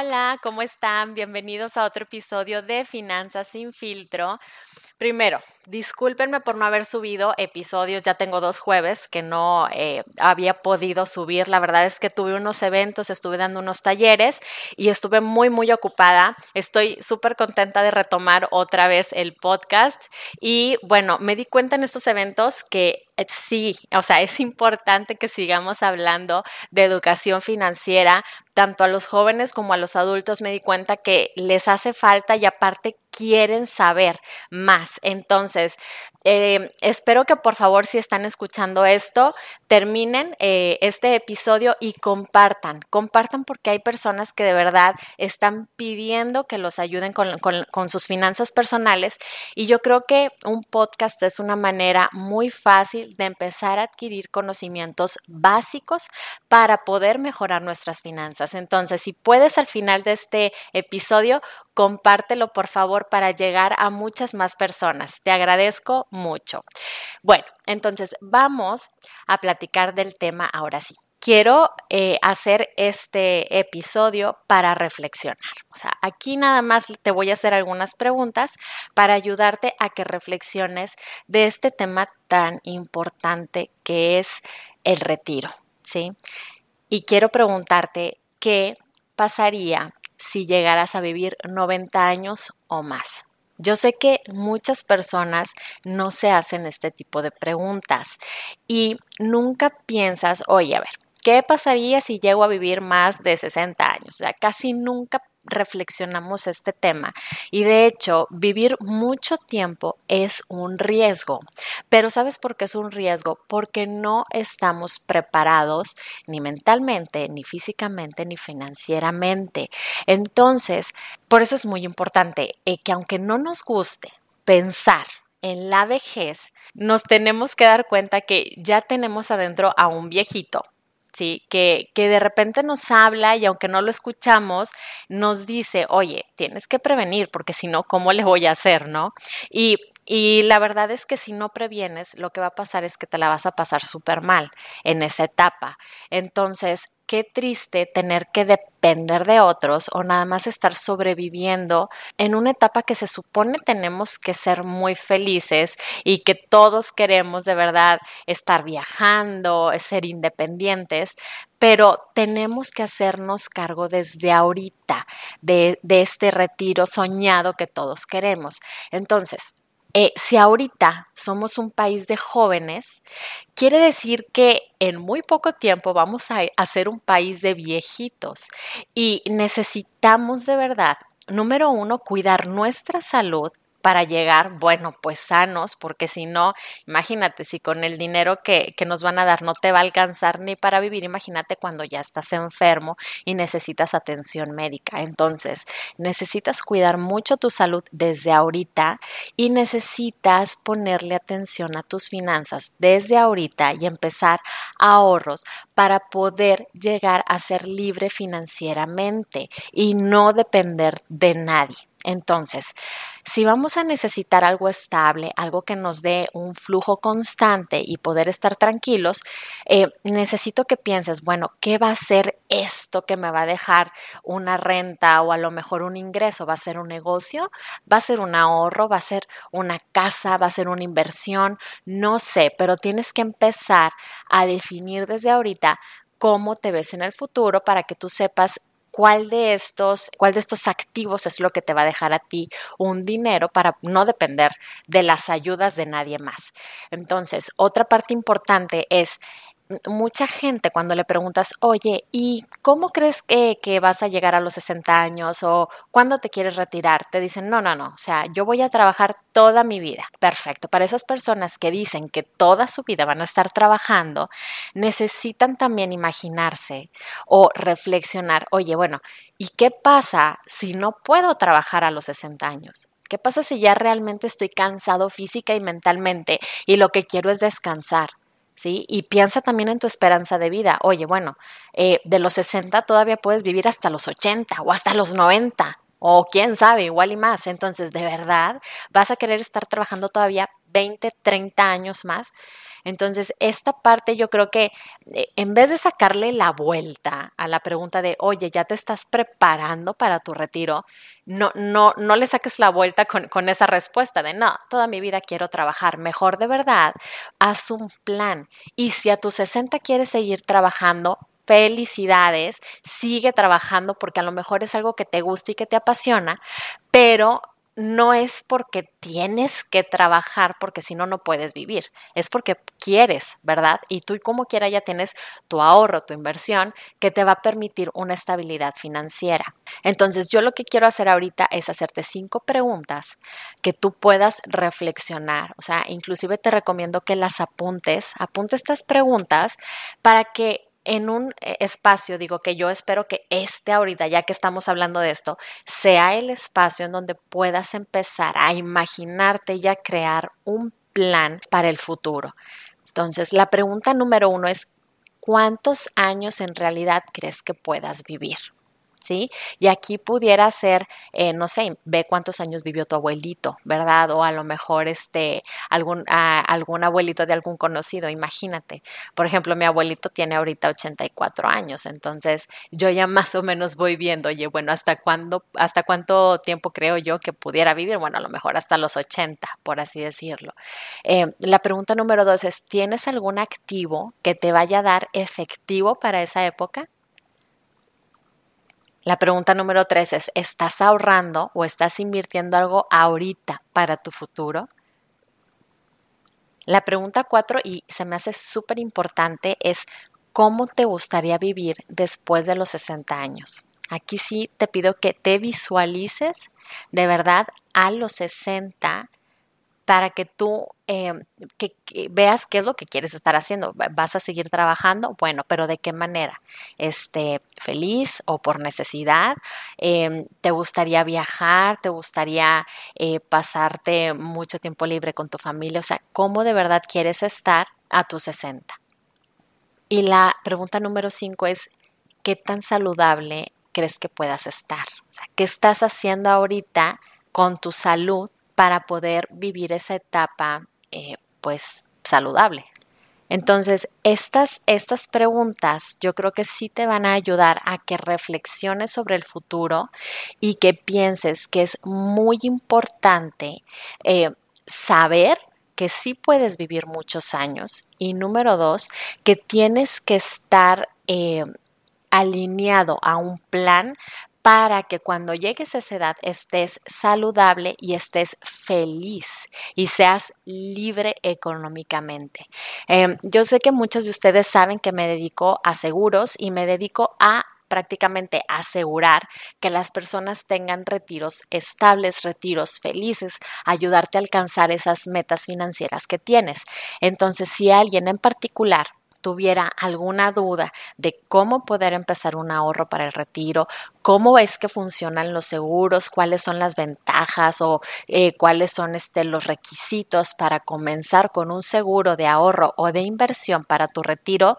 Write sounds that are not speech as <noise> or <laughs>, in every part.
Hola, ¿cómo están? Bienvenidos a otro episodio de Finanzas sin filtro. Primero, discúlpenme por no haber subido episodios, ya tengo dos jueves que no eh, había podido subir. La verdad es que tuve unos eventos, estuve dando unos talleres y estuve muy, muy ocupada. Estoy súper contenta de retomar otra vez el podcast y bueno, me di cuenta en estos eventos que sí, o sea, es importante que sigamos hablando de educación financiera, tanto a los jóvenes como a los adultos. Me di cuenta que les hace falta y aparte quieren saber más. Entonces, eh, espero que por favor, si están escuchando esto, terminen eh, este episodio y compartan. Compartan porque hay personas que de verdad están pidiendo que los ayuden con, con sus finanzas personales. Y yo creo que un podcast es una manera muy fácil de empezar a adquirir conocimientos básicos para poder mejorar nuestras finanzas. Entonces, si puedes al final de este episodio, compártelo por favor para llegar a muchas más personas. Te agradezco mucho. Bueno, entonces vamos a platicar del tema ahora sí. Quiero eh, hacer este episodio para reflexionar. O sea, aquí nada más te voy a hacer algunas preguntas para ayudarte a que reflexiones de este tema tan importante que es el retiro, ¿sí? Y quiero preguntarte qué pasaría si llegaras a vivir 90 años o más. Yo sé que muchas personas no se hacen este tipo de preguntas y nunca piensas, oye, a ver, ¿qué pasaría si llego a vivir más de 60 años? O sea, casi nunca reflexionamos este tema y de hecho vivir mucho tiempo es un riesgo. Pero ¿sabes por qué es un riesgo? Porque no estamos preparados ni mentalmente, ni físicamente, ni financieramente. Entonces, por eso es muy importante eh, que aunque no nos guste pensar en la vejez, nos tenemos que dar cuenta que ya tenemos adentro a un viejito Que, que de repente nos habla y aunque no lo escuchamos, nos dice, oye, tienes que prevenir porque si no, ¿cómo le voy a hacer, no? Y y la verdad es que si no previenes, lo que va a pasar es que te la vas a pasar súper mal en esa etapa. Entonces, qué triste tener que depender de otros o nada más estar sobreviviendo en una etapa que se supone tenemos que ser muy felices y que todos queremos de verdad estar viajando, ser independientes, pero tenemos que hacernos cargo desde ahorita de, de este retiro soñado que todos queremos. Entonces, eh, si ahorita somos un país de jóvenes, quiere decir que en muy poco tiempo vamos a, a ser un país de viejitos. Y necesitamos de verdad, número uno, cuidar nuestra salud para llegar, bueno, pues sanos, porque si no, imagínate, si con el dinero que, que, nos van a dar no te va a alcanzar ni para vivir, imagínate cuando ya estás enfermo y necesitas atención médica. Entonces, necesitas cuidar mucho tu salud desde ahorita y necesitas ponerle atención a tus finanzas desde ahorita y empezar ahorros para poder llegar a ser libre financieramente y no depender de nadie. Entonces, si vamos a necesitar algo estable, algo que nos dé un flujo constante y poder estar tranquilos, eh, necesito que pienses, bueno, ¿qué va a ser esto que me va a dejar una renta o a lo mejor un ingreso? ¿Va a ser un negocio? ¿Va a ser un ahorro? ¿Va a ser una casa? ¿Va a ser una inversión? No sé, pero tienes que empezar a definir desde ahorita cómo te ves en el futuro para que tú sepas cuál de estos, cuál de estos activos es lo que te va a dejar a ti un dinero para no depender de las ayudas de nadie más. Entonces, otra parte importante es mucha gente cuando le preguntas, oye, ¿y cómo crees que, vas a llegar a los 60 años o cuándo te quieres retirar? Te dicen, no, no, no, o sea, yo voy a trabajar toda mi vida. Perfecto. Para esas personas que dicen que toda su vida van a estar trabajando, necesitan también imaginarse o reflexionar, oye, bueno, ¿y qué pasa si no puedo trabajar a los 60 años? ¿Qué pasa si ya realmente estoy cansado física y mentalmente y lo que quiero es descansar? ¿Sí? Y piensa también en tu esperanza de vida. Oye, bueno, eh, de los 60 todavía puedes vivir hasta los 80 o hasta los 90 o quién sabe, igual y más. Entonces, de verdad, vas a querer estar trabajando todavía 20, 30 años más. Entonces, esta parte yo creo que eh, en vez de sacarle la vuelta a la pregunta de, oye, ya te estás preparando para tu retiro, no, no, no le saques la vuelta con, esa respuesta de, no, toda mi vida quiero trabajar. Mejor de verdad, haz un plan. Y si a tus 60 quieres seguir trabajando, felicidades, sigue trabajando porque a lo mejor es algo que te gusta y que te apasiona, pero no es porque tienes que trabajar, porque si no, no puedes vivir. Es porque quieres, ¿verdad? Y tú como quiera ya tienes tu ahorro, tu inversión, que te va a permitir una estabilidad financiera. Entonces, yo lo que quiero hacer ahorita es hacerte cinco preguntas que tú puedas reflexionar. O sea, inclusive te recomiendo que las apuntes, apunte estas preguntas para que en un eh, espacio, digo que yo espero que este ahorita, ya que estamos hablando de esto, sea el espacio en donde puedas empezar a imaginarte y a crear un plan para el futuro. Entonces, la pregunta número uno es, ¿cuántos años en realidad crees que puedas vivir? ¿Sí? Y aquí pudiera ser, eh, no sé, ve cuántos años vivió tu abuelito, ¿verdad? O a lo mejor este, algún, algún abuelito de algún conocido, imagínate. Por ejemplo, mi abuelito tiene ahorita 84 años, entonces yo ya <laughs> más o menos voy viendo, oye, bueno, ¿hasta cuándo, hasta cuánto tiempo creo yo que pudiera vivir? Bueno, a lo mejor hasta los 80, por así decirlo. Eh, la pregunta número dos es, ¿tienes algún activo que te vaya a dar efectivo para esa época? La pregunta número tres es, ¿estás ahorrando o estás invirtiendo algo ahorita para tu futuro? La pregunta cuatro, y se me hace súper importante, es ¿cómo te gustaría vivir después de los 60 años? Aquí sí te pido que te visualices de verdad a los 60 para que tú eh, que, veas qué es lo que quieres estar haciendo. ¿Vas a seguir trabajando? Bueno, pero ¿de qué manera? Este, ¿Feliz o por necesidad? Em, ¿Te gustaría viajar? ¿Te gustaría eh, pasarte mucho tiempo libre con tu familia? O sea, ¿cómo de verdad quieres estar a tus 60? Y la pregunta número 5 es, ¿qué tan saludable crees que puedas estar? ¿qué estás haciendo ahorita con tu salud para poder vivir esa etapa eh, pues saludable. Entonces, estas, estas preguntas yo creo que sí te van a ayudar a que reflexiones sobre el futuro y que pienses que es muy importante eh, saber que sí puedes vivir muchos años y número dos, que tienes que estar eh, alineado a un plan para que cuando llegues a esa edad estés saludable y estés feliz y seas libre económicamente. Em, yo sé que muchos de ustedes saben que me dedico a seguros y me dedico a prácticamente asegurar que las personas tengan retiros estables, retiros felices, ayudarte a alcanzar esas metas financieras que tienes. Entonces, si alguien en particular tuviera alguna duda de cómo poder empezar un ahorro para el retiro, cómo es que funcionan los seguros, cuáles son las ventajas o eh, cuáles son este, los requisitos para comenzar con un seguro de ahorro o de inversión para tu retiro,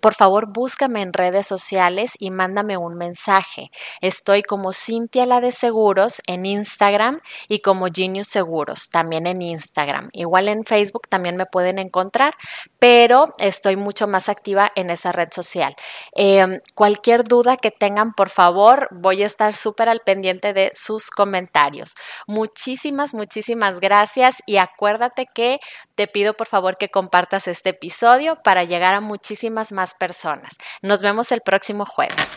por favor búscame en redes sociales y mándame un mensaje. Estoy como Cintia la de Seguros en Instagram y como Genius Seguros también en Instagram. Igual en Facebook también me pueden encontrar, pero estoy mucho más activa en esa red social. Em, cualquier duda que tengan, por favor, voy a estar súper al pendiente de sus comentarios. Muchísimas, muchísimas gracias y acuérdate que te pido por favor que compartas este episodio para llegar a muchísimas más personas. Nos vemos el próximo jueves.